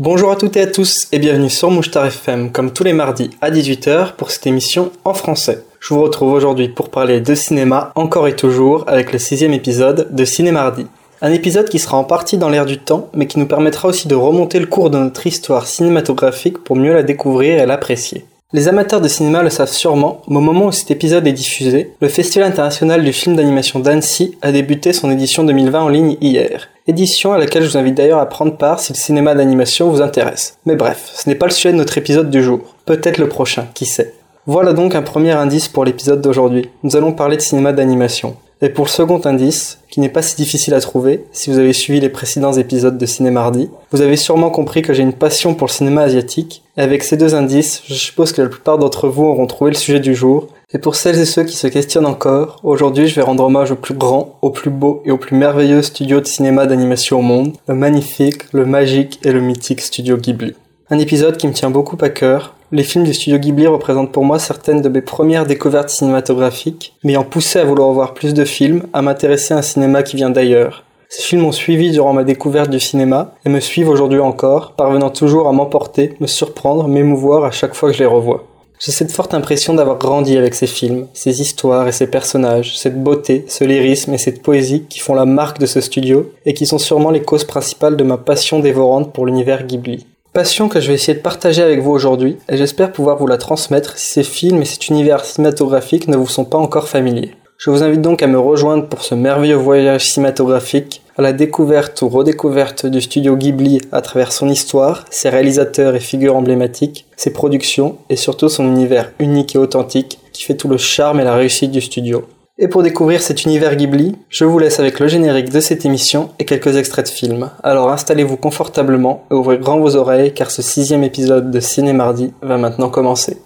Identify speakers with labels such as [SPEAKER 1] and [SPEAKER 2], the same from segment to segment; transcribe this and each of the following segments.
[SPEAKER 1] Bonjour à toutes et à tous et bienvenue sur Mouchtar FM comme tous les mardis à 18h pour cette émission en français. Je vous retrouve aujourd'hui pour parler de cinéma encore et toujours avec le sixième épisode de Ciné Mardi. Un épisode qui sera en partie dans l'air du temps mais qui nous permettra aussi de remonter le cours de notre histoire cinématographique pour mieux la découvrir et l'apprécier. Les amateurs de cinéma le savent sûrement, au moment où cet épisode est diffusé, le Festival international du film d'animation d'Annecy a débuté son édition 2020 en ligne hier. Édition à laquelle je vous invite d'ailleurs à prendre part si le cinéma d'animation vous intéresse. Mais bref, ce n'est pas le sujet de notre épisode du jour. Peut-être le prochain, qui sait. Voilà donc un premier indice pour l'épisode d'aujourd'hui. Nous allons parler de cinéma d'animation. Et pour le second indice, qui n'est pas si difficile à trouver, si vous avez suivi les précédents épisodes de Ciné Mardi, vous avez sûrement compris que j'ai une passion pour le cinéma asiatique, et avec ces deux indices, je suppose que la plupart d'entre vous auront trouvé le sujet du jour, et pour celles et ceux qui se questionnent encore, aujourd'hui je vais rendre hommage au plus grand, au plus beau et au plus merveilleux studio de cinéma d'animation au monde, le magnifique, le magique et le mythique studio Ghibli. Un épisode qui me tient beaucoup à cœur, les films du studio Ghibli représentent pour moi certaines de mes premières découvertes cinématographiques, m'ayant poussé à vouloir voir plus de films, à m'intéresser à un cinéma qui vient d'ailleurs. Ces films m'ont suivi durant ma découverte du cinéma et me suivent aujourd'hui encore, parvenant toujours à m'emporter, me surprendre, m'émouvoir à chaque fois que je les revois. J'ai cette forte impression d'avoir grandi avec ces films, ces histoires et ces personnages, cette beauté, ce lyrisme et cette poésie qui font la marque de ce studio et qui sont sûrement les causes principales de ma passion dévorante pour l'univers Ghibli. Passion que je vais essayer de partager avec vous aujourd'hui, et j'espère pouvoir vous la transmettre si ces films et cet univers cinématographique ne vous sont pas encore familiers. Je vous invite donc à me rejoindre pour ce merveilleux voyage cinématographique, la découverte ou redécouverte du studio Ghibli à travers son histoire, ses réalisateurs et figures emblématiques, ses productions et surtout son univers unique et authentique qui fait tout le charme et la réussite du studio. Et pour découvrir cet univers Ghibli, je vous laisse avec le générique de cette émission et quelques extraits de films. Alors installez-vous confortablement et ouvrez grand vos oreilles car ce sixième épisode de Ciné Mardi va maintenant commencer.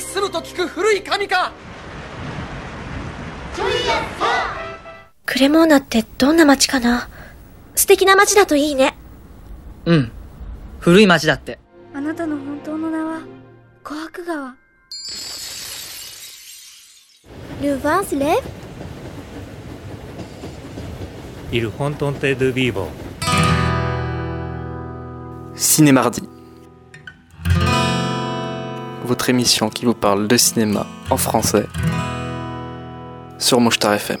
[SPEAKER 1] する
[SPEAKER 2] と聞く古い神か
[SPEAKER 3] クレモーナってどんな街かな？素敵な街だといいね。
[SPEAKER 4] うん。古い街だって。
[SPEAKER 5] あなたの本当の名は、琥珀川。
[SPEAKER 3] ルヴァンスレフ
[SPEAKER 6] Il rencontre de vivre.
[SPEAKER 1] ディ Votre émission qui vous parle de cinéma en français sur Mouchtar FM.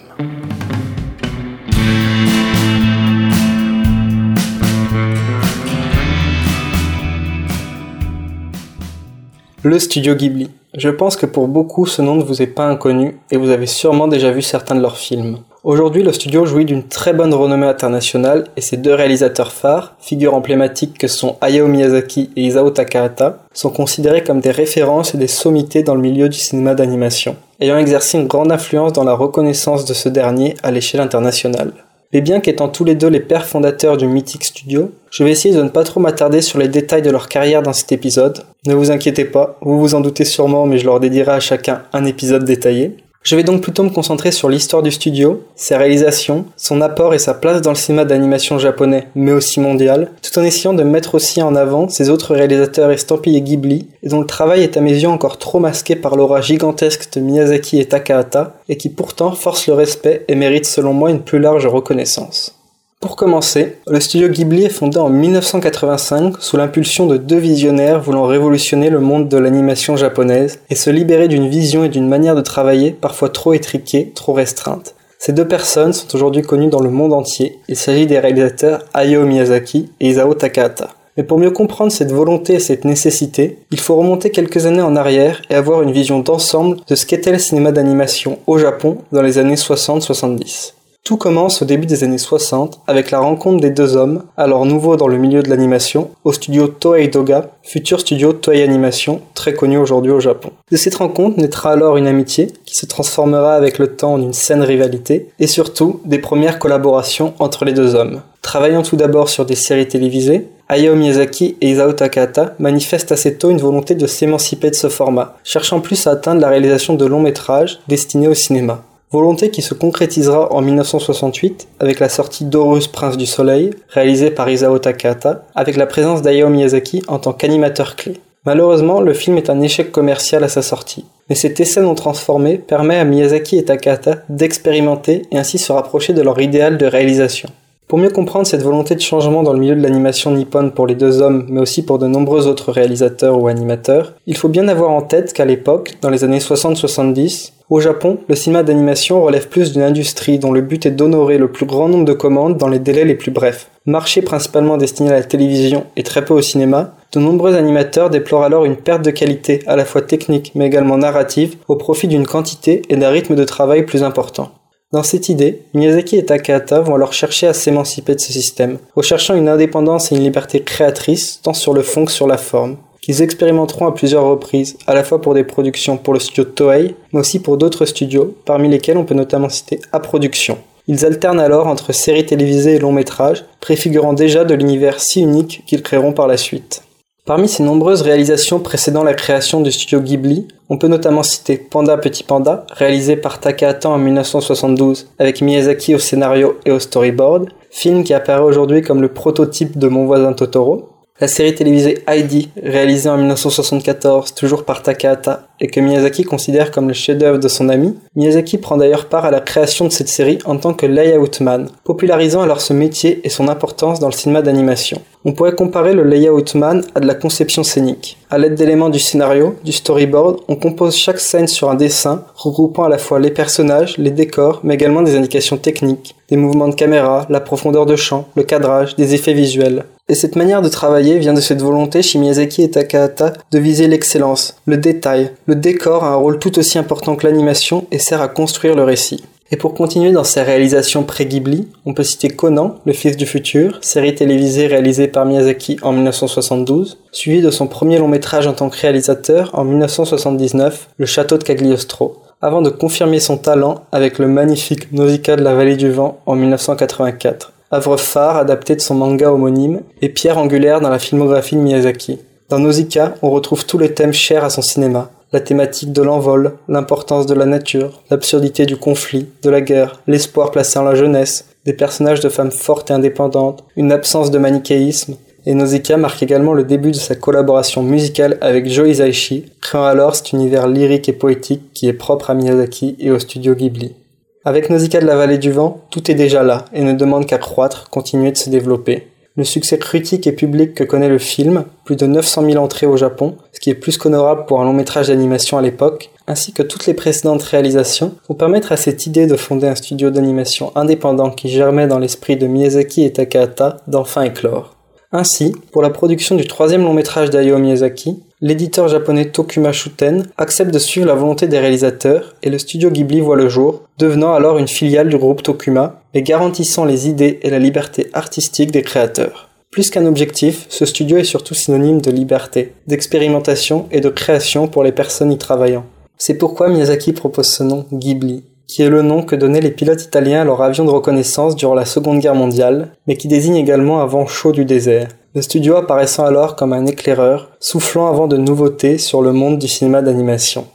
[SPEAKER 1] Le studio Ghibli. Je pense que pour beaucoup ce nom ne vous est pas inconnu et vous avez sûrement déjà vu certains de leurs films. Aujourd'hui, le studio jouit d'une très bonne renommée internationale et ses deux réalisateurs phares, figures emblématiques que sont Hayao Miyazaki et Isao Takahata, sont considérés comme des références et des sommités dans le milieu du cinéma d'animation, ayant exercé une grande influence dans la reconnaissance de ce dernier à l'échelle internationale. Mais bien qu'étant tous les deux les pères fondateurs du mythique studio, je vais essayer de ne pas trop m'attarder sur les détails de leur carrière dans cet épisode. Ne vous inquiétez pas, vous vous en doutez sûrement, mais je leur dédierai à chacun un épisode détaillé. Je vais donc plutôt me concentrer sur l'histoire du studio, ses réalisations, son apport et sa place dans le cinéma d'animation japonais, mais aussi mondial, tout en essayant de mettre aussi en avant ses autres réalisateurs estampillés Ghibli, et dont le travail est à mes yeux encore trop masqué par l'aura gigantesque de Miyazaki et Takahata, et qui pourtant force le respect et mérite selon moi une plus large reconnaissance. Pour commencer, le studio Ghibli est fondé en 1985 sous l'impulsion de deux visionnaires voulant révolutionner le monde de l'animation japonaise et se libérer d'une vision et d'une manière de travailler parfois trop étriquée, trop restreinte. Ces deux personnes sont aujourd'hui connues dans le monde entier. Il s'agit des réalisateurs Hayao Miyazaki et Isao Takahata. Mais pour mieux comprendre cette volonté et cette nécessité, il faut remonter quelques années en arrière et avoir une vision d'ensemble de ce qu'était le cinéma d'animation au Japon dans les années 60-70. Tout commence au début des années 60 avec la rencontre des deux hommes, alors nouveaux dans le milieu de l'animation, au studio Toei Doga, futur studio Toei Animation, très connu aujourd'hui au Japon. De cette rencontre naîtra alors une amitié qui se transformera avec le temps en une saine rivalité, et surtout des premières collaborations entre les deux hommes. Travaillant tout d'abord sur des séries télévisées, Hayao Miyazaki et Isao Takahata manifestent assez tôt une volonté de s'émanciper de ce format, cherchant plus à atteindre la réalisation de longs métrages destinés au cinéma. Volonté qui se concrétisera en 1968 avec la sortie d'Horus Prince du Soleil, réalisé par Isao Takahata, avec la présence d'Hayao Miyazaki en tant qu'animateur clé. Malheureusement, le film est un échec commercial à sa sortie, mais cet essai non transformé permet à Miyazaki et Takahata d'expérimenter et ainsi se rapprocher de leur idéal de réalisation. Pour mieux comprendre cette volonté de changement dans le milieu de l'animation nippone pour les deux hommes, mais aussi pour de nombreux autres réalisateurs ou animateurs, il faut bien avoir en tête qu'à l'époque, dans les années 60-70, au Japon, le cinéma d'animation relève plus d'une industrie dont le but est d'honorer le plus grand nombre de commandes dans les délais les plus brefs. Marché principalement destiné à la télévision et très peu au cinéma, de nombreux animateurs déplorent alors une perte de qualité à la fois technique mais également narrative au profit d'une quantité et d'un rythme de travail plus important. Dans cette idée, Miyazaki et Takahata vont alors chercher à s'émanciper de ce système, recherchant une indépendance et une liberté créatrice tant sur le fond que sur la forme, qu'ils expérimenteront à plusieurs reprises, à la fois pour des productions pour le studio Toei, mais aussi pour d'autres studios, parmi lesquels on peut notamment citer A Production. Ils alternent alors entre séries télévisées et longs métrages, préfigurant déjà de l'univers si unique qu'ils créeront par la suite. Parmi ces nombreuses réalisations précédant la création du studio Ghibli, on peut notamment citer Panda Petit Panda, réalisé par Takahata en 1972 avec Miyazaki au scénario et au storyboard, film qui apparaît aujourd'hui comme le prototype de Mon voisin Totoro, la série télévisée Heidi, réalisée en 1974 toujours par Takahata et que Miyazaki considère comme le chef-d'œuvre de son ami, Miyazaki prend d'ailleurs part à la création de cette série en tant que layout man, popularisant alors ce métier et son importance dans le cinéma d'animation. On pourrait comparer le layout man à de la conception scénique. À l'aide d'éléments du scénario, du storyboard, on compose chaque scène sur un dessin, regroupant à la fois les personnages, les décors, mais également des indications techniques, des mouvements de caméra, la profondeur de champ, le cadrage, des effets visuels. Et cette manière de travailler vient de cette volonté chez Miyazaki et Takahata de viser l'excellence, le détail. Le décor a un rôle tout aussi important que l'animation et sert à construire le récit. Et pour continuer dans ses réalisations pré-Ghibli, on peut citer Conan, le fils du futur, série télévisée réalisée par Miyazaki en 1972, suivi de son premier long métrage en tant que réalisateur en 1979, Le Château de Cagliostro, avant de confirmer son talent avec le magnifique Nausicaa de la vallée du vent en 1984 œuvre phare adaptée de son manga homonyme et pierre angulaire dans la filmographie de Miyazaki. Dans Nausicaa, on retrouve tous les thèmes chers à son cinéma. La thématique de l'envol, l'importance de la nature, l'absurdité du conflit, de la guerre, l'espoir placé en la jeunesse, des personnages de femmes fortes et indépendantes, une absence de manichéisme, et Nausicaa marque également le début de sa collaboration musicale avec Joe Hisaishi, créant alors cet univers lyrique et poétique qui est propre à Miyazaki et au studio Ghibli. Avec Nausicaa de la vallée du vent, tout est déjà là et ne demande qu'à croître, continuer de se développer. Le succès critique et public que connaît le film, plus de 900 000 entrées au Japon, ce qui est plus qu'honorable pour un long métrage d'animation à l'époque, ainsi que toutes les précédentes réalisations, vont permettre à cette idée de fonder un studio d'animation indépendant qui germait dans l'esprit de Miyazaki et Takahata d'enfin éclore. Ainsi, pour la production du troisième long métrage d'Hayao Miyazaki, l'éditeur japonais Tokuma Shuten accepte de suivre la volonté des réalisateurs et le studio Ghibli voit le jour, devenant alors une filiale du groupe Tokuma, et garantissant les idées et la liberté artistique des créateurs. Plus qu'un objectif, ce studio est surtout synonyme de liberté, d'expérimentation et de création pour les personnes y travaillant. C'est pourquoi Miyazaki propose ce nom Ghibli, qui est le nom que donnaient les pilotes italiens à leur avion de reconnaissance durant la Seconde Guerre mondiale, mais qui désigne également un vent chaud du désert le studio apparaissant alors comme un éclaireur, soufflant avant de nouveautés sur le monde du cinéma d'animation.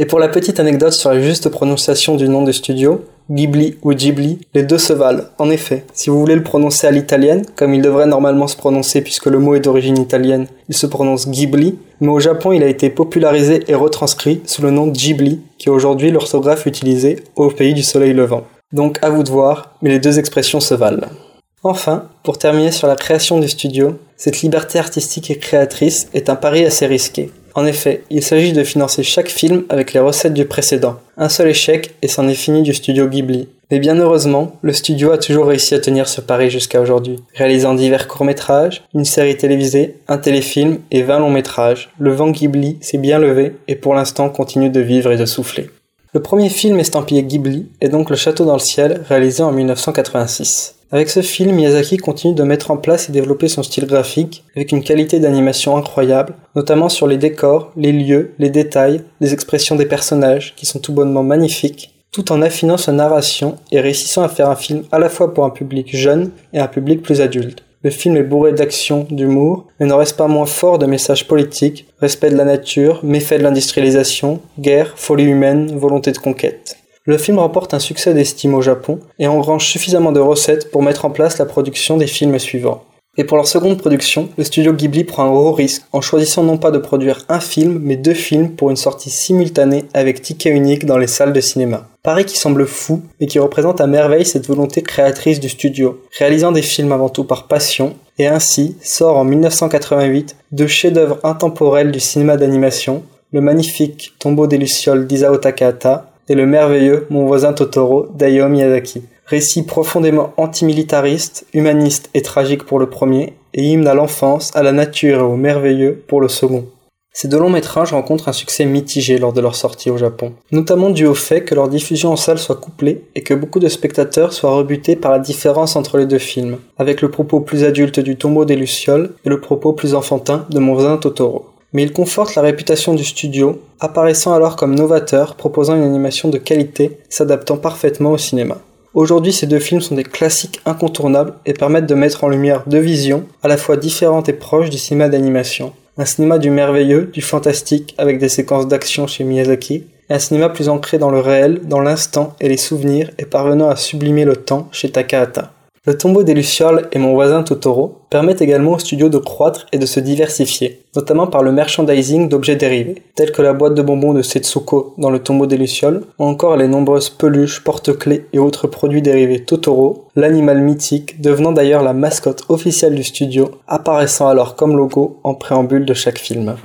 [SPEAKER 1] Et pour la petite anecdote sur la juste prononciation du nom du studio, Ghibli ou Ghibli, les deux se valent. En effet, si vous voulez le prononcer à l'italienne, comme il devrait normalement se prononcer puisque le mot est d'origine italienne, il se prononce Ghibli, mais au Japon il a été popularisé et retranscrit sous le nom Ghibli, qui est aujourd'hui l'orthographe utilisée au pays du soleil levant. Donc à vous de voir, mais les deux expressions se valent. Enfin, pour terminer sur la création du studio, cette liberté artistique et créatrice est un pari assez risqué. En effet, il s'agit de financer chaque film avec les recettes du précédent. Un seul échec et c'en est fini du studio Ghibli. Mais bien heureusement, le studio a toujours réussi à tenir ce pari jusqu'à aujourd'hui, réalisant divers courts-métrages, une série télévisée, un téléfilm et 20 longs-métrages. Le vent Ghibli s'est bien levé et pour l'instant continue de vivre et de souffler. Le premier film estampillé Ghibli est donc Le Château dans le ciel, réalisé en 1986. Avec ce film, Miyazaki continue de mettre en place et développer son style graphique avec une qualité d'animation incroyable, notamment sur les décors, les lieux, les détails, les expressions des personnages qui sont tout bonnement magnifiques, tout en affinant sa narration et réussissant à faire un film à la fois pour un public jeune et un public plus adulte. Le film est bourré d'action, d'humour, mais n'en reste pas moins fort de messages politiques, respect de la nature, méfaits de l'industrialisation, guerre, folie humaine, volonté de conquête. Le film remporte un succès d'estime au Japon et engrange suffisamment de recettes pour mettre en place la production des films suivants. Et pour leur seconde production, le studio Ghibli prend un gros risque en choisissant non pas de produire un film, mais deux films pour une sortie simultanée avec ticket unique dans les salles de cinéma. Paris qui semble fou, mais qui représente à merveille cette volonté créatrice du studio, réalisant des films avant tout par passion, et ainsi sort en 1988 deux chefs-d'œuvre intemporels du cinéma d'animation, le magnifique Tombeau des Lucioles d'Isao Takahata et le merveilleux Mon voisin Totoro d'Hayao Miyazaki. Récit profondément antimilitariste, humaniste et tragique pour le premier, et hymne à l'enfance, à la nature et au merveilleux pour le second. Ces deux longs métrages rencontrent un succès mitigé lors de leur sortie au Japon, notamment dû au fait que leur diffusion en salle soit couplée et que beaucoup de spectateurs soient rebutés par la différence entre les deux films, avec le propos plus adulte du tombeau des Lucioles et le propos plus enfantin de Mon voisin Totoro. Mais il conforte la réputation du studio, apparaissant alors comme novateur, proposant une animation de qualité, s'adaptant parfaitement au cinéma. Aujourd'hui, ces deux films sont des classiques incontournables et permettent de mettre en lumière deux visions, à la fois différentes et proches du cinéma d'animation. Un cinéma du merveilleux, du fantastique, avec des séquences d'action chez Miyazaki, et un cinéma plus ancré dans le réel, dans l'instant et les souvenirs, et parvenant à sublimer le temps chez Takahata. Le tombeau des Lucioles et mon voisin Totoro permettent également au studio de croître et de se diversifier, notamment par le merchandising d'objets dérivés, tels que la boîte de bonbons de Setsuko dans le tombeau des Lucioles, ou encore les nombreuses peluches, porte-clés et autres produits dérivés Totoro, l'animal mythique devenant d'ailleurs la mascotte officielle du studio, apparaissant alors comme logo en préambule de chaque film.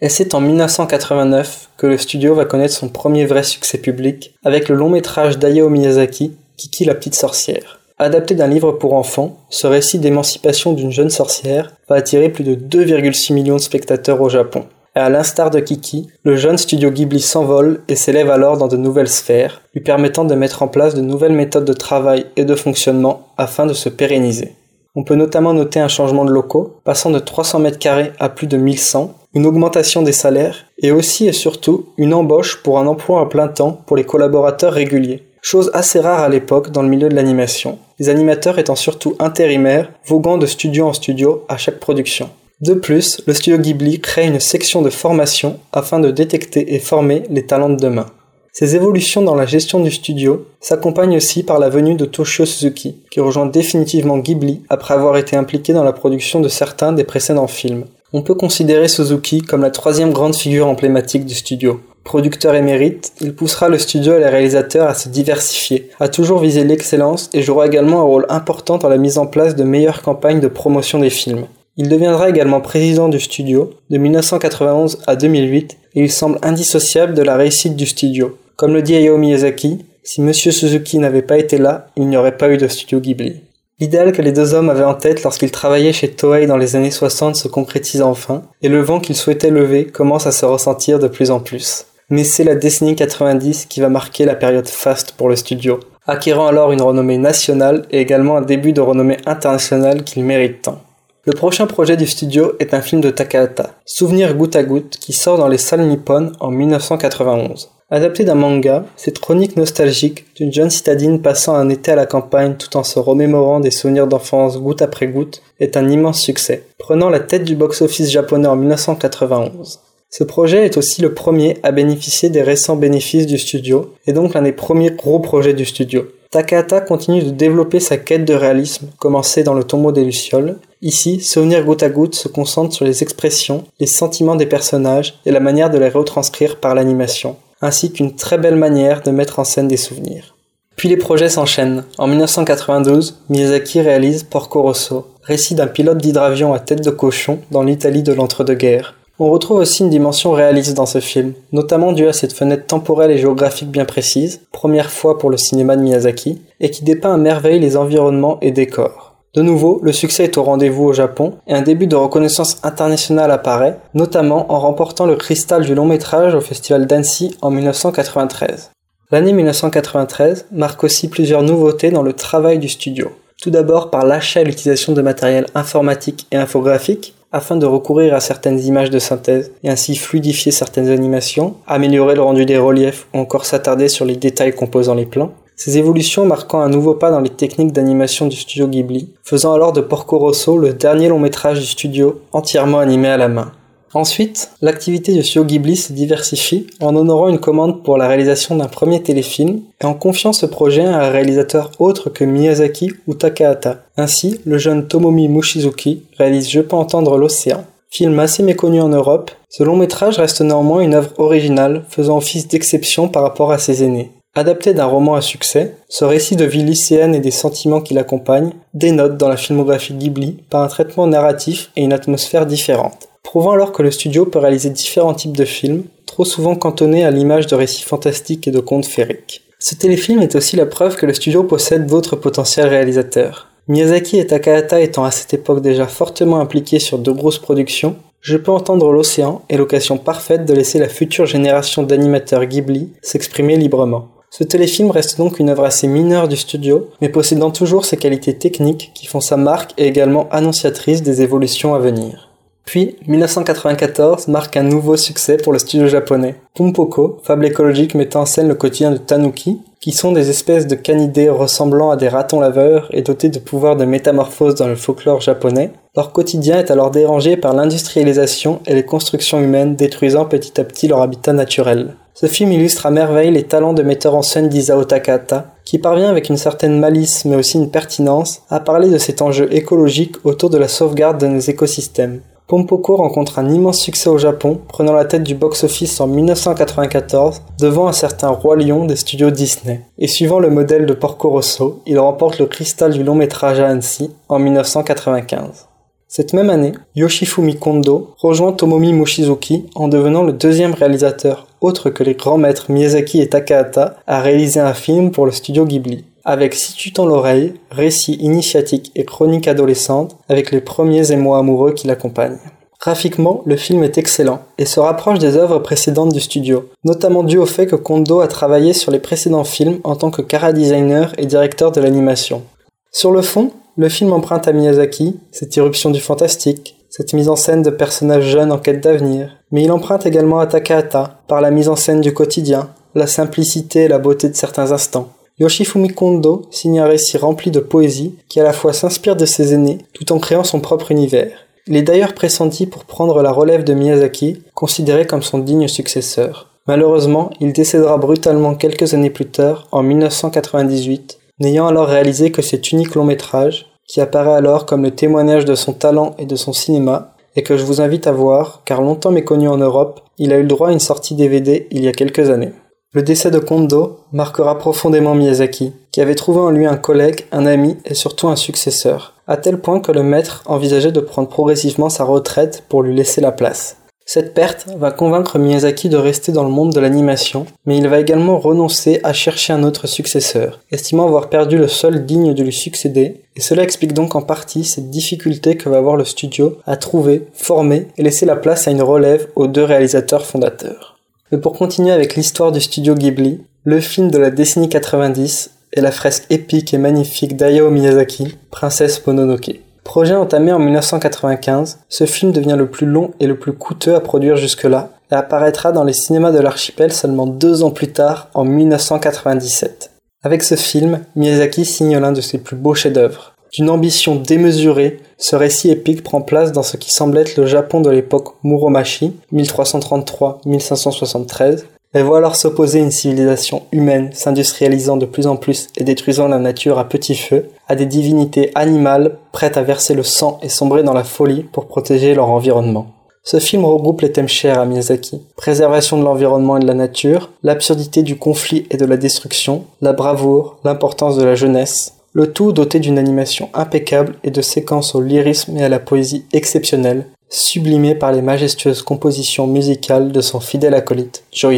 [SPEAKER 1] Et c'est en 1989 que le studio va connaître son premier vrai succès public avec le long métrage d'Hayao Miyazaki, Kiki la petite sorcière. Adapté d'un livre pour enfants, ce récit d'émancipation d'une jeune sorcière va attirer plus de 2,6 millions de spectateurs au Japon. À l'instar de Kiki, le jeune studio Ghibli s'envole et s'élève alors dans de nouvelles sphères, lui permettant de mettre en place de nouvelles méthodes de travail et de fonctionnement afin de se pérenniser. On peut notamment noter un changement de locaux, passant de 300 mètres carrés à plus de 1100, une augmentation des salaires et aussi et surtout une embauche pour un emploi à plein temps pour les collaborateurs réguliers chose assez rare à l'époque dans le milieu de l'animation, les animateurs étant surtout intérimaires, voguant de studio en studio à chaque production. De plus, le studio Ghibli crée une section de formation afin de détecter et former les talents de demain. Ces évolutions dans la gestion du studio s'accompagnent aussi par la venue de Toshio Suzuki, qui rejoint définitivement Ghibli après avoir été impliqué dans la production de certains des précédents films. On peut considérer Suzuki comme la troisième grande figure emblématique du studio. Producteur émérite, il poussera le studio et les réalisateurs à se diversifier, à toujours viser l'excellence et jouera également un rôle important dans la mise en place de meilleures campagnes de promotion des films. Il deviendra également président du studio de 1991 à 2008 et il semble indissociable de la réussite du studio. Comme le dit Hayao Miyazaki, si Monsieur Suzuki n'avait pas été là, il n'y aurait pas eu de studio Ghibli. L'idéal que les deux hommes avaient en tête lorsqu'ils travaillaient chez Toei dans les années 60 se concrétise enfin, et le vent qu'ils souhaitaient lever commence à se ressentir de plus en plus mais c'est la décennie 90 qui va marquer la période faste pour le studio, acquérant alors une renommée nationale et également un début de renommée internationale qu'il mérite tant. Le prochain projet du studio est un film de Takahata, Souvenir goutte à goutte, qui sort dans les salles nippones en 1991. Adapté d'un manga, cette chronique nostalgique d'une jeune citadine passant un été à la campagne tout en se remémorant des souvenirs d'enfance goutte après goutte est un immense succès, prenant la tête du box-office japonais en 1991. Ce projet est aussi le premier à bénéficier des récents bénéfices du studio, et donc l'un des premiers gros projets du studio. Takahata continue de développer sa quête de réalisme, commencée dans le tombeau des Lucioles. Ici, Souvenir goutte à goutte se concentre sur les expressions, les sentiments des personnages et la manière de les retranscrire par l'animation, ainsi qu'une très belle manière de mettre en scène des souvenirs. Puis les projets s'enchaînent. En 1992, Miyazaki réalise Porco Rosso, récit d'un pilote d'hydravion à tête de cochon dans l'Italie de l'entre-deux-guerres. On retrouve aussi une dimension réaliste dans ce film, notamment due à cette fenêtre temporelle et géographique bien précise, première fois pour le cinéma de Miyazaki, et qui dépeint à merveille les environnements et décors. De nouveau, le succès est au rendez-vous au Japon et un début de reconnaissance internationale apparaît, notamment en remportant le cristal du long métrage au Festival d'Annecy en 1993. L'année 1993 marque aussi plusieurs nouveautés dans le travail du studio. Tout d'abord par l'achat et l'utilisation de matériel informatique et infographique, afin de recourir à certaines images de synthèse et ainsi fluidifier certaines animations, améliorer le rendu des reliefs ou encore s'attarder sur les détails composant les plans. Ces évolutions marquant un nouveau pas dans les techniques d'animation du studio Ghibli, faisant alors de Porco Rosso le dernier long métrage du studio entièrement animé à la main. Ensuite, l'activité du studio Ghibli se diversifie en honorant une commande pour la réalisation d'un premier téléfilm et en confiant ce projet à un réalisateur autre que Miyazaki ou Takahata. Ainsi, le jeune Tomomi Mushizuki réalise Je peux entendre l'océan. Film assez méconnu en Europe, ce long métrage reste néanmoins une œuvre originale faisant office d'exception par rapport à ses aînés. Adapté d'un roman à succès, ce récit de vie lycéenne et des sentiments qui l'accompagnent dénote dans la filmographie Ghibli par un traitement narratif et une atmosphère différente, prouvant alors que le studio peut réaliser différents types de films, trop souvent cantonnés à l'image de récits fantastiques et de contes féeriques. Ce téléfilm est aussi la preuve que le studio possède d'autres potentiels réalisateurs. Miyazaki et Takahata étant à cette époque déjà fortement impliqués sur de grosses productions, je peux entendre l'océan est l'occasion parfaite de laisser la future génération d'animateurs Ghibli s'exprimer librement. Ce téléfilm reste donc une œuvre assez mineure du studio, mais possédant toujours ses qualités techniques qui font sa marque et également annonciatrice des évolutions à venir. Puis, 1994 marque un nouveau succès pour le studio japonais. Pumpoko, fable écologique mettant en scène le quotidien de Tanuki, qui sont des espèces de canidés ressemblant à des ratons laveurs et dotés de pouvoirs de métamorphose dans le folklore japonais, leur quotidien est alors dérangé par l'industrialisation et les constructions humaines détruisant petit à petit leur habitat naturel. Ce film illustre à merveille les talents de metteur en scène d'Isao Takahata, qui parvient avec une certaine malice mais aussi une pertinence à parler de cet enjeu écologique autour de la sauvegarde de nos écosystèmes. Pompoko rencontre un immense succès au Japon, prenant la tête du box-office en 1994 devant un certain Roi Lion des studios Disney. Et suivant le modèle de Porco Rosso, il remporte le cristal du long métrage à Annecy en 1995. Cette même année, Yoshifumi Kondo rejoint Tomomi Mochizuki en devenant le deuxième réalisateur, autre que les grands maîtres Miyazaki et Takahata, à réaliser un film pour le studio Ghibli. Avec Si tu l'oreille, récit initiatique et chronique adolescente, avec les premiers émois amoureux qui l'accompagnent. Graphiquement, le film est excellent et se rapproche des œuvres précédentes du studio, notamment dû au fait que Kondo a travaillé sur les précédents films en tant que cara designer et directeur de l'animation. Sur le fond, le film emprunte à Miyazaki cette irruption du fantastique, cette mise en scène de personnages jeunes en quête d'avenir, mais il emprunte également à Takahata par la mise en scène du quotidien, la simplicité et la beauté de certains instants. Yoshifumi Kondo signe un récit rempli de poésie qui à la fois s'inspire de ses aînés tout en créant son propre univers. Il est d'ailleurs pressenti pour prendre la relève de Miyazaki, considéré comme son digne successeur. Malheureusement, il décédera brutalement quelques années plus tard, en 1998, n'ayant alors réalisé que cet unique long métrage, qui apparaît alors comme le témoignage de son talent et de son cinéma, et que je vous invite à voir, car longtemps méconnu en Europe, il a eu le droit à une sortie DVD il y a quelques années. Le décès de Kondo marquera profondément Miyazaki, qui avait trouvé en lui un collègue, un ami et surtout un successeur, à tel point que le maître envisageait de prendre progressivement sa retraite pour lui laisser la place. Cette perte va convaincre Miyazaki de rester dans le monde de l'animation, mais il va également renoncer à chercher un autre successeur, estimant avoir perdu le seul digne de lui succéder, et cela explique donc en partie cette difficulté que va avoir le studio à trouver, former et laisser la place à une relève aux deux réalisateurs fondateurs. Mais pour continuer avec l'histoire du studio Ghibli, le film de la décennie 90 est la fresque épique et magnifique d'Ayao Miyazaki, Princesse Mononoke. Projet entamé en 1995, ce film devient le plus long et le plus coûteux à produire jusque-là et apparaîtra dans les cinémas de l'archipel seulement deux ans plus tard, en 1997. Avec ce film, Miyazaki signe l'un de ses plus beaux chefs-d'œuvre. D'une ambition démesurée, ce récit épique prend place dans ce qui semble être le Japon de l'époque Muromachi, 1333-1573, elle voit alors s'opposer une civilisation humaine s'industrialisant de plus en plus et détruisant la nature à petit feu, à des divinités animales prêtes à verser le sang et sombrer dans la folie pour protéger leur environnement. Ce film regroupe les thèmes chers à Miyazaki. Préservation de l'environnement et de la nature, l'absurdité du conflit et de la destruction, la bravoure, l'importance de la jeunesse, le tout doté d'une animation impeccable et de séquences au lyrisme et à la poésie exceptionnelle, sublimé par les majestueuses compositions musicales de son fidèle acolyte, Joe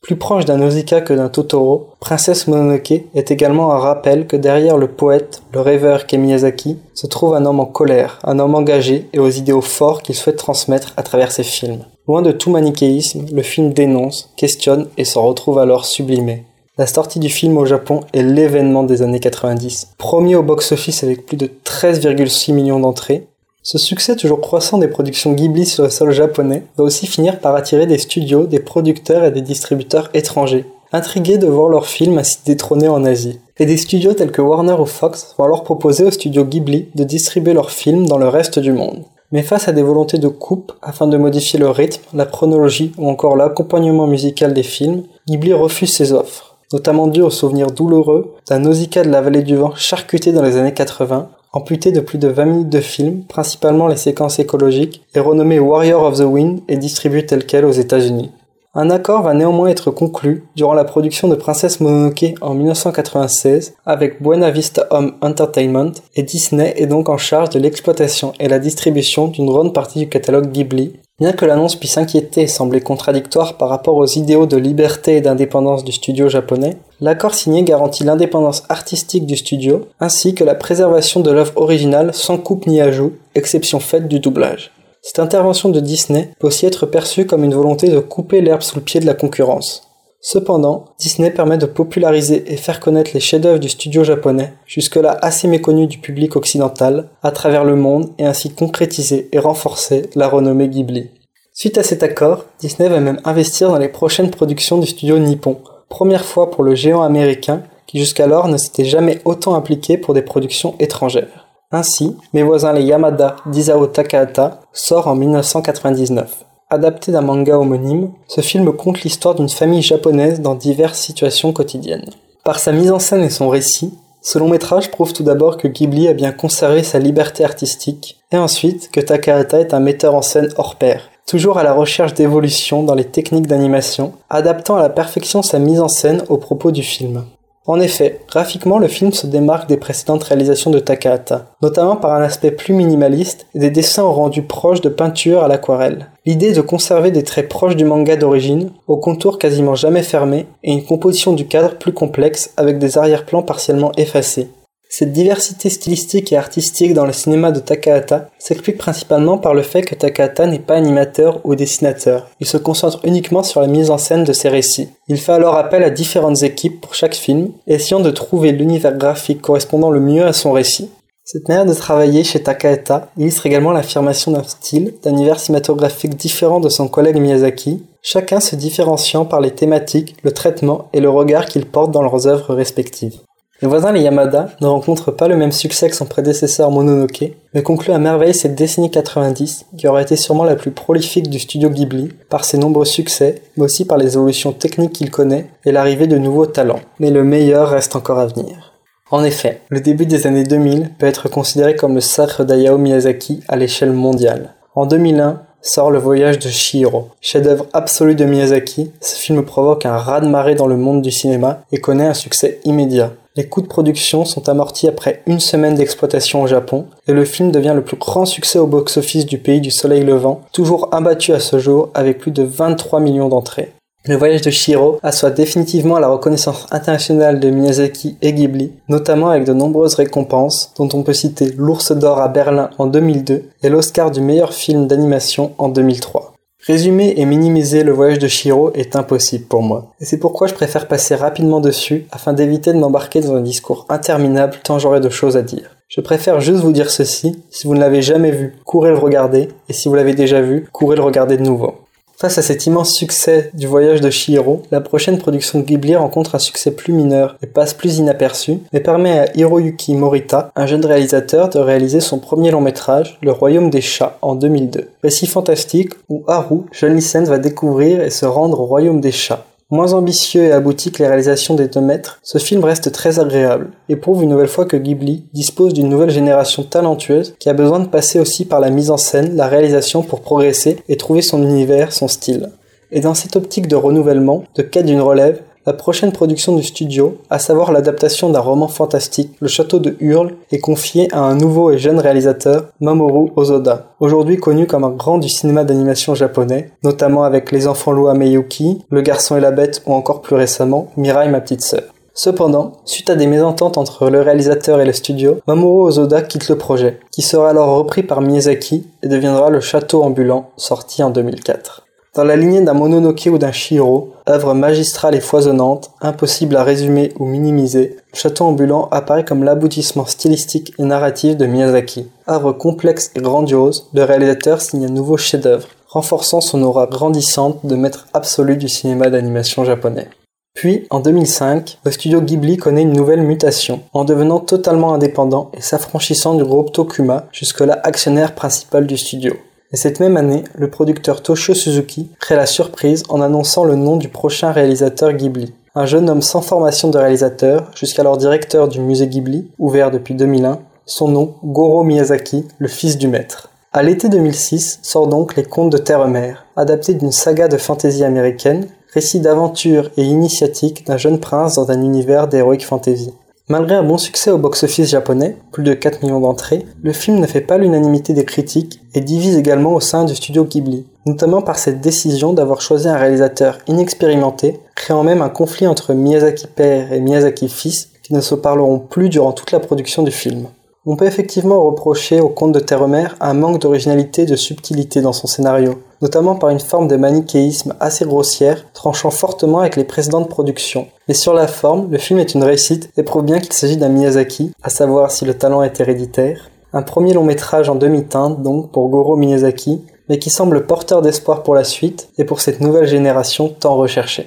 [SPEAKER 1] Plus proche d'un Nausicaa que d'un Totoro, Princesse Mononoke est également un rappel que derrière le poète, le rêveur qu'est Miyazaki, se trouve un homme en colère, un homme engagé et aux idéaux forts qu'il souhaite transmettre à travers ses films. Loin de tout manichéisme, le film dénonce, questionne et s'en retrouve alors sublimé. La sortie du film au Japon est l'événement des années 90. Premier au box-office avec plus de 13,6 millions d'entrées, ce succès toujours croissant des productions Ghibli sur le sol japonais va aussi finir par attirer des studios, des producteurs et des distributeurs étrangers, intrigués de voir leurs films ainsi détrônés en Asie. Et des studios tels que Warner ou Fox vont alors proposer aux studios Ghibli de distribuer leurs films dans le reste du monde. Mais face à des volontés de coupe afin de modifier le rythme, la chronologie ou encore l'accompagnement musical des films, Ghibli refuse ces offres, notamment dû au souvenir douloureux d'un Nausicaa de la vallée du vent charcuté dans les années 80, amputé de plus de 20 minutes de film, principalement les séquences écologiques, et renommé Warrior of the Wind et distribué tel quel aux États-Unis. Un accord va néanmoins être conclu durant la production de Princesse Mononoke en 1996 avec Buena Vista Home Entertainment et Disney est donc en charge de l'exploitation et la distribution d'une grande partie du catalogue Ghibli. Bien que l'annonce puisse inquiéter et sembler contradictoire par rapport aux idéaux de liberté et d'indépendance du studio japonais, l'accord signé garantit l'indépendance artistique du studio ainsi que la préservation de l'œuvre originale sans coupe ni ajout, exception faite du doublage. Cette intervention de Disney peut aussi être perçue comme une volonté de couper l'herbe sous le pied de la concurrence. Cependant, Disney permet de populariser et faire connaître les chefs-d'œuvre du studio japonais, jusque-là assez méconnus du public occidental, à travers le monde et ainsi concrétiser et renforcer la renommée Ghibli. Suite à cet accord, Disney va même investir dans les prochaines productions du studio Nippon, première fois pour le géant américain qui jusqu'alors ne s'était jamais autant impliqué pour des productions étrangères. Ainsi, Mes voisins les Yamada d'Isao Takahata sort en 1999. Adapté d'un manga homonyme, ce film conte l'histoire d'une famille japonaise dans diverses situations quotidiennes. Par sa mise en scène et son récit, ce long métrage prouve tout d'abord que Ghibli a bien conservé sa liberté artistique, et ensuite que Takahata est un metteur en scène hors pair, toujours à la recherche d'évolution dans les techniques d'animation, adaptant à la perfection sa mise en scène au propos du film. En effet, graphiquement le film se démarque des précédentes réalisations de Takahata, notamment par un aspect plus minimaliste et des dessins au rendu proche de peinture à l'aquarelle. L'idée de conserver des traits proches du manga d'origine, aux contours quasiment jamais fermés, et une composition du cadre plus complexe avec des arrière-plans partiellement effacés. Cette diversité stylistique et artistique dans le cinéma de Takahata s'explique principalement par le fait que Takahata n'est pas animateur ou dessinateur. Il se concentre uniquement sur la mise en scène de ses récits. Il fait alors appel à différentes équipes pour chaque film, essayant de trouver l'univers graphique correspondant le mieux à son récit. Cette manière de travailler chez Takahata illustre également l'affirmation d'un style, d'un univers cinématographique différent de son collègue Miyazaki, chacun se différenciant par les thématiques, le traitement et le regard qu'ils portent dans leurs œuvres respectives. Les voisins les Yamada ne rencontrent pas le même succès que son prédécesseur Mononoke, mais concluent à merveille cette décennie 90, qui aura été sûrement la plus prolifique du studio Ghibli, par ses nombreux succès, mais aussi par les évolutions techniques qu'il connaît et l'arrivée de nouveaux talents. Mais le meilleur reste encore à venir. En effet, le début des années 2000 peut être considéré comme le sacre d'Ayao Miyazaki à l'échelle mondiale. En 2001, sort Le Voyage de Shihiro. Chef-d'œuvre absolu de Miyazaki, ce film provoque un raz-de-marée dans le monde du cinéma et connaît un succès immédiat. Les coûts de production sont amortis après une semaine d'exploitation au Japon, et le film devient le plus grand succès au box-office du pays du soleil levant, toujours imbattu à ce jour avec plus de 23 millions d'entrées. Le voyage de Shiro assoit définitivement la reconnaissance internationale de Miyazaki et Ghibli, notamment avec de nombreuses récompenses, dont on peut citer l'Ours d'Or à Berlin en 2002 et l'Oscar du meilleur film d'animation en 2003. Résumer et minimiser le voyage de Shiro est impossible pour moi, et c'est pourquoi je préfère passer rapidement dessus afin d'éviter de m'embarquer dans un discours interminable tant j'aurai de choses à dire. Je préfère juste vous dire ceci, si vous ne l'avez jamais vu, courez le regarder, et si vous l'avez déjà vu, courez le regarder de nouveau. Face à cet immense succès du voyage de Shihiro, la prochaine production de Ghibli rencontre un succès plus mineur et passe plus inaperçu, mais permet à Hiroyuki Morita, un jeune réalisateur, de réaliser son premier long métrage, Le Royaume des Chats, en 2002. Récit fantastique où Haru, jeune lycéenne, va découvrir et se rendre au Royaume des Chats. Moins ambitieux et abouti que les réalisations des deux maîtres, ce film reste très agréable et prouve une nouvelle fois que Ghibli dispose d'une nouvelle génération talentueuse qui a besoin de passer aussi par la mise en scène, la réalisation pour progresser et trouver son univers, son style. Et dans cette optique de renouvellement, de quête d'une relève, la prochaine production du studio, à savoir l'adaptation d'un roman fantastique, Le Château de Hurle, est confiée à un nouveau et jeune réalisateur, Mamoru Ozoda, aujourd'hui connu comme un grand du cinéma d'animation japonais, notamment avec Les Enfants Loups à Meyuki, Le Garçon et la Bête ou encore plus récemment, Mirai ma petite sœur. Cependant, suite à des mésententes entre le réalisateur et le studio, Mamoru Ozoda quitte le projet, qui sera alors repris par Miyazaki et deviendra le château ambulant, sorti en 2004. Dans la lignée d'un Mononoke ou d'un Shiro, œuvre magistrale et foisonnante, impossible à résumer ou minimiser, château ambulant apparaît comme l'aboutissement stylistique et narratif de Miyazaki. Œuvre complexe et grandiose, le réalisateur signe un nouveau chef-d'œuvre, renforçant son aura grandissante de maître absolu du cinéma d'animation japonais. Puis, en 2005, le studio Ghibli connaît une nouvelle mutation, en devenant totalement indépendant et s'affranchissant du groupe Tokuma, jusque-là actionnaire principal du studio. Et cette même année, le producteur Toshio Suzuki crée la surprise en annonçant le nom du prochain réalisateur Ghibli. Un jeune homme sans formation de réalisateur, jusqu'alors directeur du musée Ghibli, ouvert depuis 2001, son nom, Goro Miyazaki, le fils du maître. À l'été 2006 sort donc Les Contes de Terre-Mère, adapté d'une saga de fantasy américaine, récit d'aventure et initiatique d'un jeune prince dans un univers d'heroic fantasy. Malgré un bon succès au box-office japonais, plus de 4 millions d'entrées, le film ne fait pas l'unanimité des critiques et divise également au sein du studio Ghibli, notamment par cette décision d'avoir choisi un réalisateur inexpérimenté, créant même un conflit entre Miyazaki père et Miyazaki fils qui ne se parleront plus durant toute la production du film. On peut effectivement reprocher au conte de Terre-Mère un manque d'originalité et de subtilité dans son scénario, notamment par une forme de manichéisme assez grossière, tranchant fortement avec les précédentes productions. Mais sur la forme, le film est une réussite et prouve bien qu'il s'agit d'un Miyazaki, à savoir si le talent est héréditaire. Un premier long métrage en demi-teinte donc pour Goro Miyazaki, mais qui semble porteur d'espoir pour la suite et pour cette nouvelle génération tant recherchée.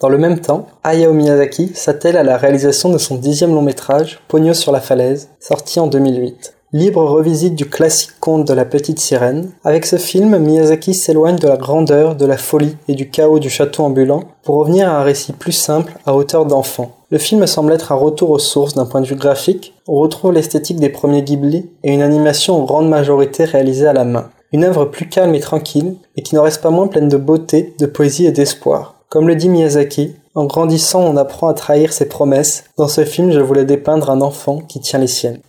[SPEAKER 1] Dans le même temps, Hayao Miyazaki s'attelle à la réalisation de son dixième long métrage, Pogno sur la falaise, sorti en 2008. Libre revisite du classique conte de la petite sirène, avec ce film, Miyazaki s'éloigne de la grandeur, de la folie et du chaos du château ambulant pour revenir à un récit plus simple, à hauteur d'enfant. Le film semble être un retour aux sources d'un point de vue graphique, on retrouve l'esthétique des premiers Ghibli et une animation en grande majorité réalisée à la main. Une œuvre plus calme et tranquille, mais qui n'en reste pas moins pleine de beauté, de poésie et d'espoir. Comme le dit Miyazaki, en grandissant on apprend à trahir ses promesses. Dans ce film je voulais dépeindre un enfant qui tient les siennes.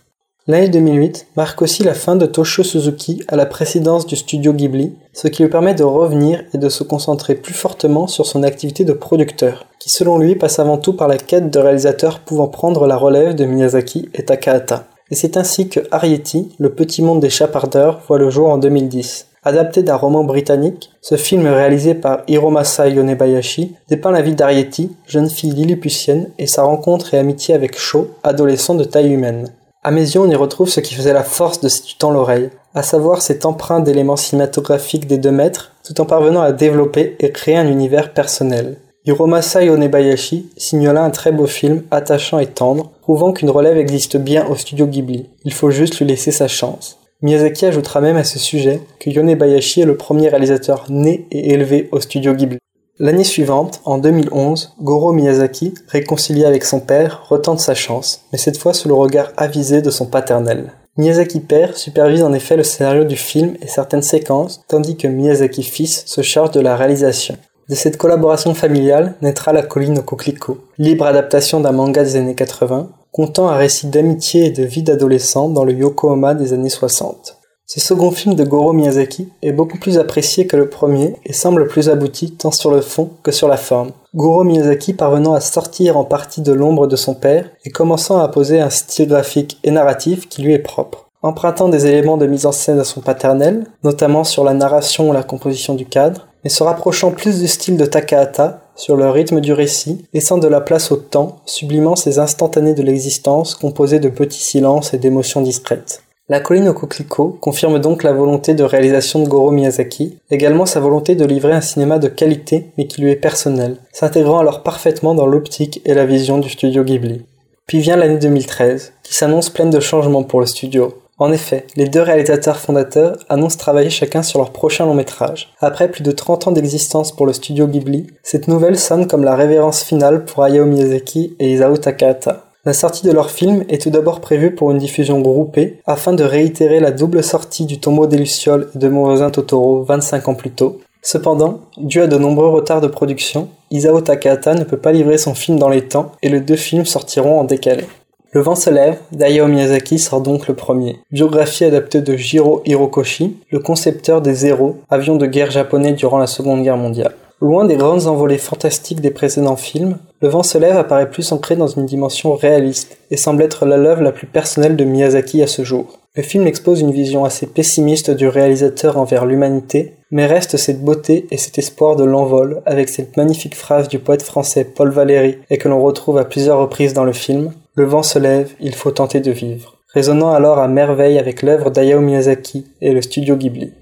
[SPEAKER 1] L'année 2008 marque aussi la fin de Toshio Suzuki à la présidence du studio Ghibli, ce qui lui permet de revenir et de se concentrer plus fortement sur son activité de producteur, qui selon lui passe avant tout par la quête de réalisateurs pouvant prendre la relève de Miyazaki et Takahata. Et c'est ainsi que Arietti, le petit monde des chapardeurs, voit le jour en 2010. Adapté d'un roman britannique, ce film réalisé par Hiromasa Yonebayashi dépeint la vie d'Arietti, jeune fille lilliputienne, et sa rencontre et amitié avec Sho, adolescent de taille humaine. À mes yeux, on y retrouve ce qui faisait la force de Si tu l'oreille, à savoir cette empreinte d'éléments cinématographiques des deux maîtres, tout en parvenant à développer et créer un univers personnel. Hiromasa Yonebayashi signe là un très beau film, attachant et tendre, prouvant qu'une relève existe bien au studio Ghibli. Il faut juste lui laisser sa chance. Miyazaki ajoutera même à ce sujet que Yone Bayashi est le premier réalisateur né et élevé au studio Ghibli. L'année suivante, en 2011, Goro Miyazaki, réconcilié avec son père, retente sa chance, mais cette fois sous le regard avisé de son paternel. Miyazaki père supervise en effet le scénario du film et certaines séquences, tandis que Miyazaki fils se charge de la réalisation. De cette collaboration familiale naîtra La colline au coquelicot, libre adaptation d'un manga des années 80, contant un récit d'amitié et de vie d'adolescent dans le Yokohama des années 60. Ce second film de Goro Miyazaki est beaucoup plus apprécié que le premier et semble plus abouti tant sur le fond que sur la forme. Goro Miyazaki parvenant à sortir en partie de l'ombre de son père et commençant à poser un style graphique et narratif qui lui est propre. Empruntant des éléments de mise en scène à son paternel, notamment sur la narration ou la composition du cadre, mais se rapprochant plus du style de Takahata, sur le rythme du récit, laissant de la place au temps, sublimant ces instantanés de l'existence composés de petits silences et d'émotions discrètes. La colline au coquelicot confirme donc la volonté de réalisation de Goro Miyazaki, également sa volonté de livrer un cinéma de qualité mais qui lui est personnel, s'intégrant alors parfaitement dans l'optique et la vision du studio Ghibli. Puis vient l'année 2013, qui s'annonce pleine de changements pour le studio, en effet, les deux réalisateurs fondateurs annoncent travailler chacun sur leur prochain long métrage. Après plus de 30 ans d'existence pour le studio Ghibli, cette nouvelle sonne comme la révérence finale pour Hayao Miyazaki et Isao Takahata. La sortie de leur film est tout d'abord prévue pour une diffusion groupée afin de réitérer la double sortie du tombeau des Lucioles et de Mon voisin Totoro 25 ans plus tôt. Cependant, dû à de nombreux retards de production, Isao Takahata ne peut pas livrer son film dans les temps et les deux films sortiront en décalé. Le vent se lève d'Hayao Miyazaki sort donc le premier. Biographie adaptée de Jiro Hirokoshi, le concepteur des Zero, avions de guerre japonais durant la Seconde Guerre mondiale. Loin des grandes envolées fantastiques des précédents films, Le vent se lève apparaît plus ancré dans une dimension réaliste et semble être la l'œuvre la plus personnelle de Miyazaki à ce jour. Le film expose une vision assez pessimiste du réalisateur envers l'humanité, mais reste cette beauté et cet espoir de l'envol avec cette magnifique phrase du poète français Paul Valéry et que l'on retrouve à plusieurs reprises dans le film le vent se lève, il faut tenter de vivre. Résonnant alors à merveille avec l'œuvre d'Ayao Miyazaki et le studio Ghibli.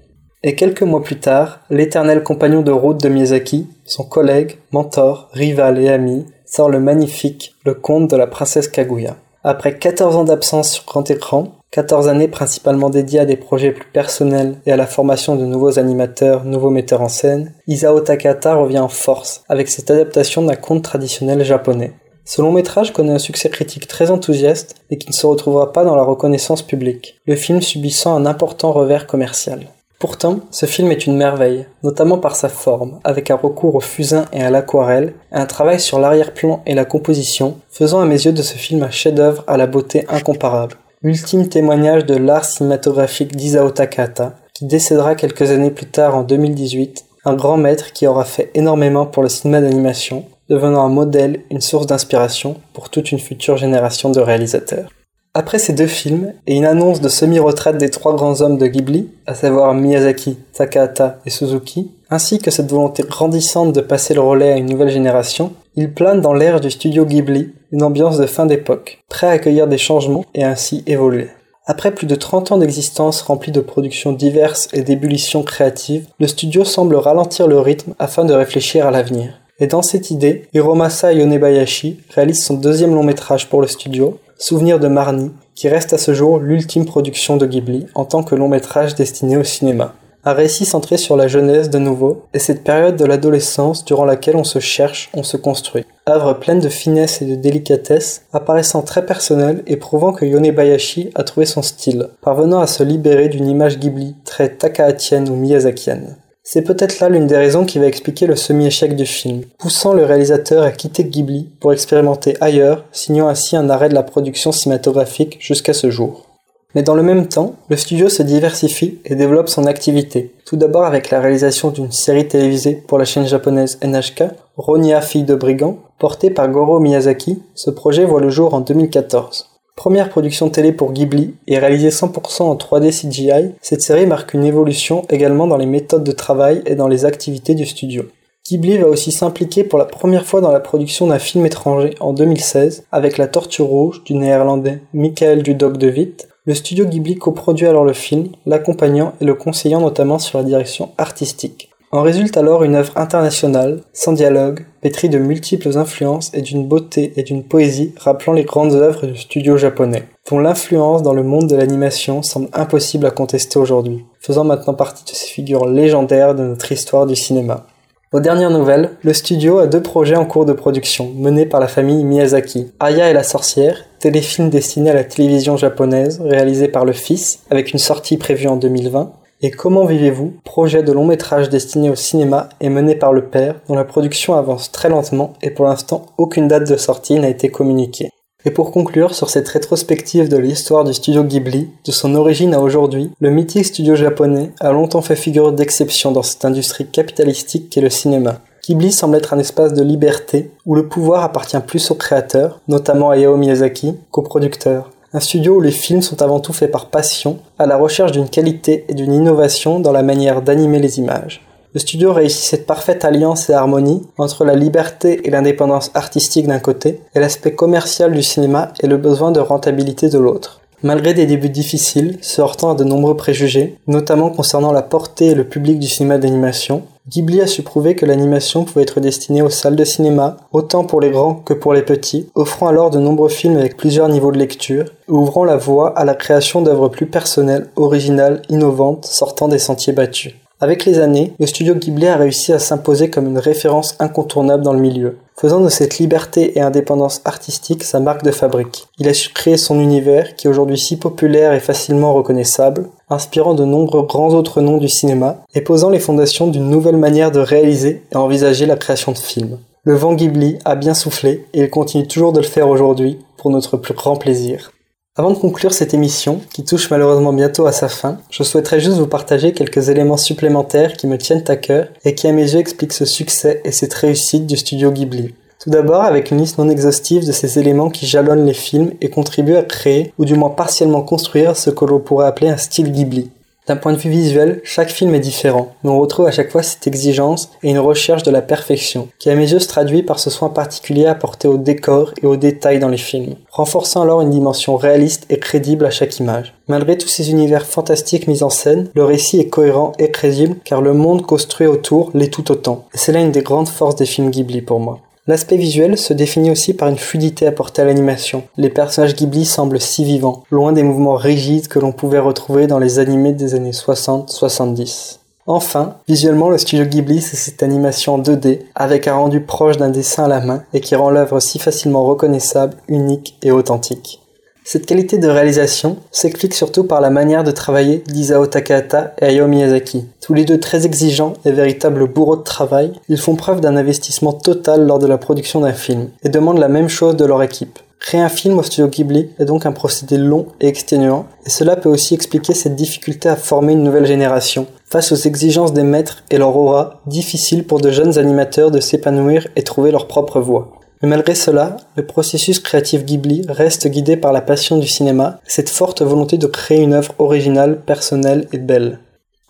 [SPEAKER 1] Et quelques mois plus tard, l'éternel compagnon de route de Miyazaki, son collègue, mentor, rival et ami, sort le magnifique Le Conte de la Princesse Kaguya. Après 14 ans d'absence sur grand écran, 14 années principalement dédiées à des projets plus personnels et à la formation de nouveaux animateurs, nouveaux metteurs en scène, Isao Takahata revient en force avec cette adaptation d'un conte traditionnel japonais. Ce long métrage connaît un succès critique très enthousiaste et qui ne se retrouvera pas dans la reconnaissance publique, le film subissant un important revers commercial. Pourtant, ce film est une merveille, notamment par sa forme, avec un recours au fusain et à l'aquarelle, et un travail sur l'arrière-plan et la composition, faisant à mes yeux de ce film un chef-d'œuvre à la beauté incomparable. Ultime témoignage de l'art cinématographique d'Isao Takahata, qui décédera quelques années plus tard en 2018, un grand maître qui aura fait énormément pour le cinéma d'animation, devenant un modèle, une source d'inspiration pour toute une future génération de réalisateurs. Après ces deux films, et une annonce de semi-retraite des trois grands hommes de Ghibli, à savoir Miyazaki, Takahata et Suzuki, ainsi que cette volonté grandissante de passer le relais à une nouvelle génération, il plane dans l'ère du studio Ghibli, une ambiance de fin d'époque, prêt à accueillir des changements et ainsi évoluer. Après plus de 30 ans d'existence remplie de productions diverses et d'ébullitions créatives, le studio semble ralentir le rythme afin de réfléchir à l'avenir. Et dans cette idée, Hiromasa Yonebayashi réalise son deuxième long métrage pour le studio, Souvenir de Marnie, qui reste à ce jour l'ultime production de Ghibli en tant que long métrage destiné au cinéma. Un récit centré sur la jeunesse de nouveau, et cette période de l'adolescence durant laquelle on se cherche, on se construit. Œuvre pleine de finesse et de délicatesse, apparaissant très personnelle et prouvant que Yonebayashi a trouvé son style, parvenant à se libérer d'une image Ghibli très takahatienne ou miyazakienne. C'est peut-être là l'une des raisons qui va expliquer le semi-échec du film, poussant le réalisateur à quitter Ghibli pour expérimenter ailleurs, signant ainsi un arrêt de la production cinématographique jusqu'à ce jour. Mais dans le même temps, le studio se diversifie et développe son activité. Tout d'abord avec la réalisation d'une série télévisée pour la chaîne japonaise NHK, Ronia Fille de Brigand, portée par Goro Miyazaki. Ce projet voit le jour en 2014. Première production télé pour Ghibli et réalisée 100% en 3D CGI, cette série marque une évolution également dans les méthodes de travail et dans les activités du studio. Ghibli va aussi s'impliquer pour la première fois dans la production d'un film étranger en 2016 avec La Tortue Rouge du néerlandais Michael Dudok de Witt, le studio Ghibli coproduit alors le film, l'accompagnant et le conseillant notamment sur la direction artistique. En résulte alors une œuvre internationale, sans dialogue, pétrie de multiples influences et d'une beauté et d'une poésie rappelant les grandes œuvres du studio japonais, dont l'influence dans le monde de l'animation semble impossible à contester aujourd'hui, faisant maintenant partie de ces figures légendaires de notre histoire du cinéma. Aux dernières nouvelles, le studio a deux projets en cours de production, menés par la famille Miyazaki. Aya et la sorcière, téléfilm destiné à la télévision japonaise, réalisé par le fils, avec une sortie prévue en 2020. Et Comment vivez-vous, projet de long métrage destiné au cinéma et mené par le père, dont la production avance très lentement et pour l'instant aucune date de sortie n'a été communiquée. Et pour conclure sur cette rétrospective de l'histoire du studio Ghibli, de son origine à aujourd'hui, le mythique studio japonais a longtemps fait figure d'exception dans cette industrie capitalistique qu'est le cinéma. Ghibli semble être un espace de liberté où le pouvoir appartient plus aux créateurs, notamment à Hayao Miyazaki, qu'aux producteurs. Un studio où les films sont avant tout faits par passion, à la recherche d'une qualité et d'une innovation dans la manière d'animer les images. Le studio réussit cette parfaite alliance et harmonie entre la liberté et l'indépendance artistique d'un côté et l'aspect commercial du cinéma et le besoin de rentabilité de l'autre. Malgré des débuts difficiles, se heurtant à de nombreux préjugés, notamment concernant la portée et le public du cinéma d'animation, Ghibli a su prouver que l'animation pouvait être destinée aux salles de cinéma, autant pour les grands que pour les petits, offrant alors de nombreux films avec plusieurs niveaux de lecture, ouvrant la voie à la création d'œuvres plus personnelles, originales, innovantes, sortant des sentiers battus. Avec les années, le studio Ghibli a réussi à s'imposer comme une référence incontournable dans le milieu, faisant de cette liberté et indépendance artistique sa marque de fabrique. Il a su créer son univers, qui est aujourd'hui si populaire et facilement reconnaissable, inspirant de nombreux grands autres noms du cinéma, et posant les fondations d'une nouvelle manière de réaliser et envisager la création de films. Le vent Ghibli a bien soufflé, et il continue toujours de le faire aujourd'hui, pour notre plus grand plaisir. Avant de conclure cette émission, qui touche malheureusement bientôt à sa fin, je souhaiterais juste vous partager quelques éléments supplémentaires qui me tiennent à cœur et qui à mes yeux expliquent ce succès et cette réussite du studio Ghibli. Tout d'abord avec une liste non exhaustive de ces éléments qui jalonnent les films et contribuent à créer, ou du moins partiellement construire, ce que l'on pourrait appeler un style Ghibli. D'un point de vue visuel, chaque film est différent, mais on retrouve à chaque fois cette exigence et une recherche de la perfection, qui à mes yeux se traduit par ce soin particulier apporté au décor et aux détails dans les films, renforçant alors une dimension réaliste et crédible à chaque image. Malgré tous ces univers fantastiques mis en scène, le récit est cohérent et crédible car le monde construit autour l'est tout autant, et c'est là une des grandes forces des films Ghibli pour moi. L'aspect visuel se définit aussi par une fluidité apportée à l'animation. Les personnages Ghibli semblent si vivants, loin des mouvements rigides que l'on pouvait retrouver dans les animés des années 60-70. Enfin, visuellement, le studio Ghibli, c'est cette animation en 2D, avec un rendu proche d'un dessin à la main et qui rend l'œuvre si facilement reconnaissable, unique et authentique. Cette qualité de réalisation s'explique surtout par la manière de travailler d'Isao Takahata et Hayao Miyazaki. Tous les deux très exigeants et véritables bourreaux de travail, ils font preuve d'un investissement total lors de la production d'un film et demandent la même chose de leur équipe. Créer un film au studio Ghibli est donc un procédé long et exténuant, et cela peut aussi expliquer cette difficulté à former une nouvelle génération, face aux exigences des maîtres et leur aura, difficile pour de jeunes animateurs de s'épanouir et trouver leur propre voie. Mais malgré cela, le processus créatif Ghibli reste guidé par la passion du cinéma, cette forte volonté de créer une œuvre originale, personnelle et belle.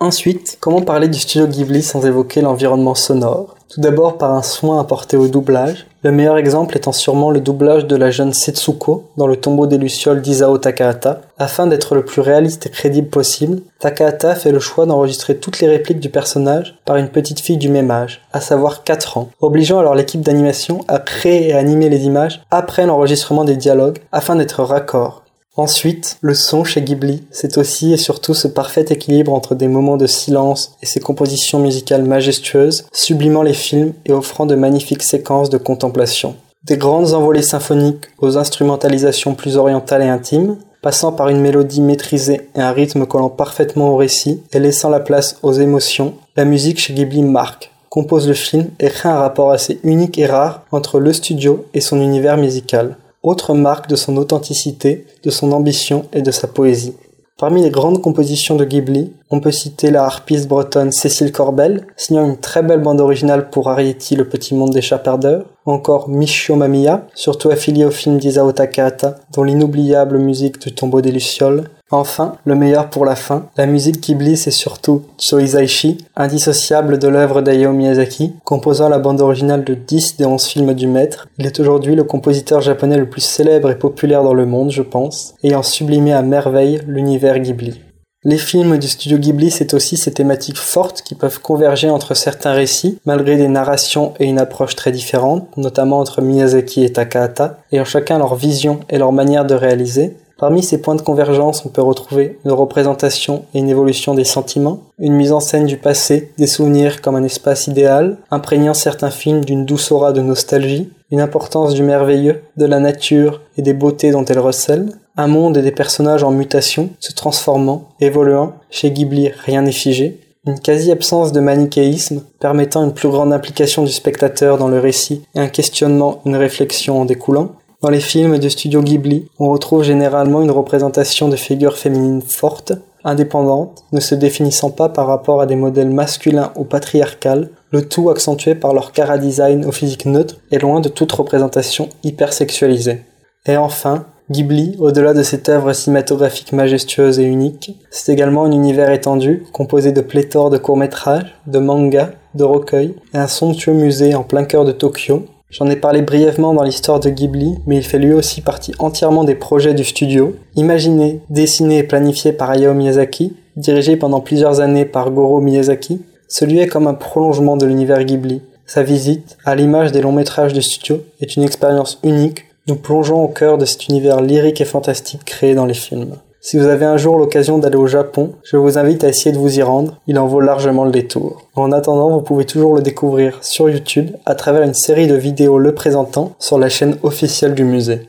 [SPEAKER 1] Ensuite, comment parler du studio Ghibli sans évoquer l'environnement sonore? Tout d'abord par un soin apporté au doublage, le meilleur exemple étant sûrement le doublage de la jeune Setsuko dans le tombeau des Lucioles d'Isao Takahata. Afin d'être le plus réaliste et crédible possible, Takahata fait le choix d'enregistrer toutes les répliques du personnage par une petite fille du même âge, à savoir 4 ans, obligeant alors l'équipe d'animation à créer et animer les images après l'enregistrement des dialogues afin d'être raccord. Ensuite, le son chez Ghibli, c'est aussi et surtout ce parfait équilibre entre des moments de silence et ses compositions musicales majestueuses, sublimant les films et offrant de magnifiques séquences de contemplation. Des grandes envolées symphoniques aux instrumentalisations plus orientales et intimes, passant par une mélodie maîtrisée et un rythme collant parfaitement au récit et laissant la place aux émotions, la musique chez Ghibli marque, compose le film et crée un rapport assez unique et rare entre le studio et son univers musical autre marque de son authenticité, de son ambition et de sa poésie. Parmi les grandes compositions de Ghibli, on peut citer la harpiste bretonne Cécile Corbel, signant une très belle bande originale pour Arietti, Le Petit Monde des Chats Perdeurs, ou encore Michio Mamiya, surtout affilié au film d'Isao Takahata, dont l'inoubliable musique du tombeau des Lucioles, Enfin, le meilleur pour la fin, la musique Ghibli c'est surtout Choizaishi, indissociable de l'œuvre d'Hayao Miyazaki, composant la bande originale de 10 des 11 films du maître. Il est aujourd'hui le compositeur japonais le plus célèbre et populaire dans le monde, je pense, ayant sublimé à merveille l'univers Ghibli. Les films du studio Ghibli, c'est aussi ces thématiques fortes qui peuvent converger entre certains récits, malgré des narrations et une approche très différentes, notamment entre Miyazaki et Takahata, ayant chacun leur vision et leur manière de réaliser, Parmi ces points de convergence, on peut retrouver une représentation et une évolution des sentiments, une mise en scène du passé, des souvenirs comme un espace idéal, imprégnant certains films d'une douce aura de nostalgie, une importance du merveilleux, de la nature et des beautés dont elle recèle, un monde et des personnages en mutation, se transformant, évoluant, chez Ghibli rien n'est figé, une quasi-absence de manichéisme permettant une plus grande implication du spectateur dans le récit et un questionnement, une réflexion en découlant, dans les films de studio Ghibli, on retrouve généralement une représentation de figures féminines fortes, indépendantes, ne se définissant pas par rapport à des modèles masculins ou patriarcales, le tout accentué par leur cara design au physique neutre et loin de toute représentation hypersexualisée. Et enfin, Ghibli, au-delà de cette œuvre cinématographique majestueuse et unique, c'est également un univers étendu, composé de pléthores de courts-métrages, de mangas, de recueils, et un somptueux musée en plein cœur de Tokyo, J'en ai parlé brièvement dans l'histoire de Ghibli, mais il fait lui aussi partie entièrement des projets du studio, imaginé, dessiné et planifié par Hayao Miyazaki, dirigé pendant plusieurs années par Goro Miyazaki. Celui est comme un prolongement de l'univers Ghibli. Sa visite, à l'image des longs métrages du studio, est une expérience unique. Nous plongeons au cœur de cet univers lyrique et fantastique créé dans les films. Si vous avez un jour l'occasion d'aller au Japon, je vous invite à essayer de vous y rendre, il en vaut largement le détour. En attendant, vous pouvez toujours le découvrir sur YouTube à travers une série de vidéos le présentant sur la chaîne officielle du musée.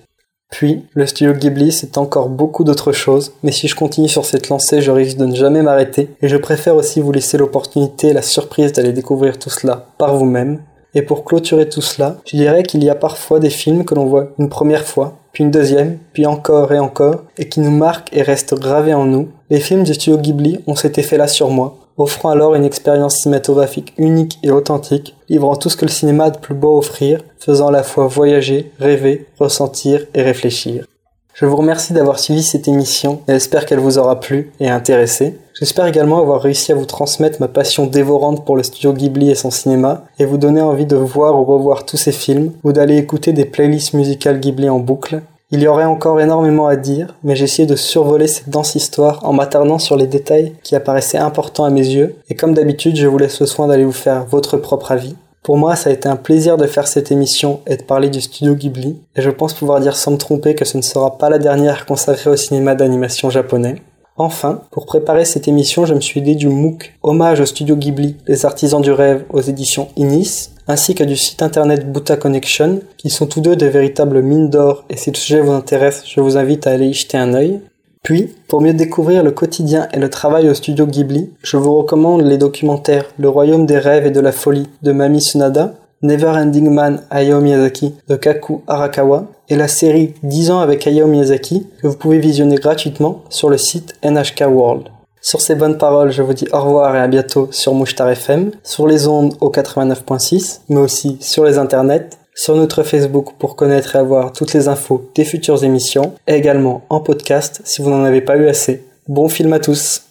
[SPEAKER 1] Puis, le studio Ghibli, c'est encore beaucoup d'autres choses, mais si je continue sur cette lancée, je risque de ne jamais m'arrêter, et je préfère aussi vous laisser l'opportunité et la surprise d'aller découvrir tout cela par vous-même. Et pour clôturer tout cela, je dirais qu'il y a parfois des films que l'on voit une première fois, puis une deuxième, puis encore et encore, et qui nous marquent et restent gravés en nous. Les films du studio Ghibli ont cet effet-là sur moi, offrant alors une expérience cinématographique unique et authentique, livrant tout ce que le cinéma a de plus beau à offrir, faisant à la fois voyager, rêver, ressentir et réfléchir. Je vous remercie d'avoir suivi cette émission et j'espère qu'elle vous aura plu et intéressé. J'espère également avoir réussi à vous transmettre ma passion dévorante pour le studio Ghibli et son cinéma et vous donner envie de voir ou revoir tous ces films ou d'aller écouter des playlists musicales Ghibli en boucle. Il y aurait encore énormément à dire, mais j'ai essayé de survoler cette dense histoire en m'attardant sur les détails qui apparaissaient importants à mes yeux et comme d'habitude je vous laisse le soin d'aller vous faire votre propre avis. Pour moi, ça a été un plaisir de faire cette émission et de parler du studio Ghibli, et je pense pouvoir dire sans me tromper que ce ne sera pas la dernière consacrée au cinéma d'animation japonais. Enfin, pour préparer cette émission, je me suis aidé du MOOC Hommage au studio Ghibli, les artisans du rêve aux éditions Inis, ainsi que du site internet Buta Connection, qui sont tous deux de véritables mines d'or, et si le sujet vous intéresse, je vous invite à aller y jeter un œil. Puis, pour mieux découvrir le quotidien et le travail au studio Ghibli, je vous recommande les documentaires Le Royaume des rêves et de la folie de Mami Tsunada, Never Ending Man Hayao Miyazaki de Kaku Arakawa et la série 10 ans avec Hayao Miyazaki que vous pouvez visionner gratuitement sur le site NHK World. Sur ces bonnes paroles, je vous dis au revoir et à bientôt sur Mouchtar FM, sur les ondes au 89.6, mais aussi sur les internets sur notre Facebook pour connaître et avoir toutes les infos des futures émissions, et également en podcast si vous n'en avez pas eu assez. Bon film à tous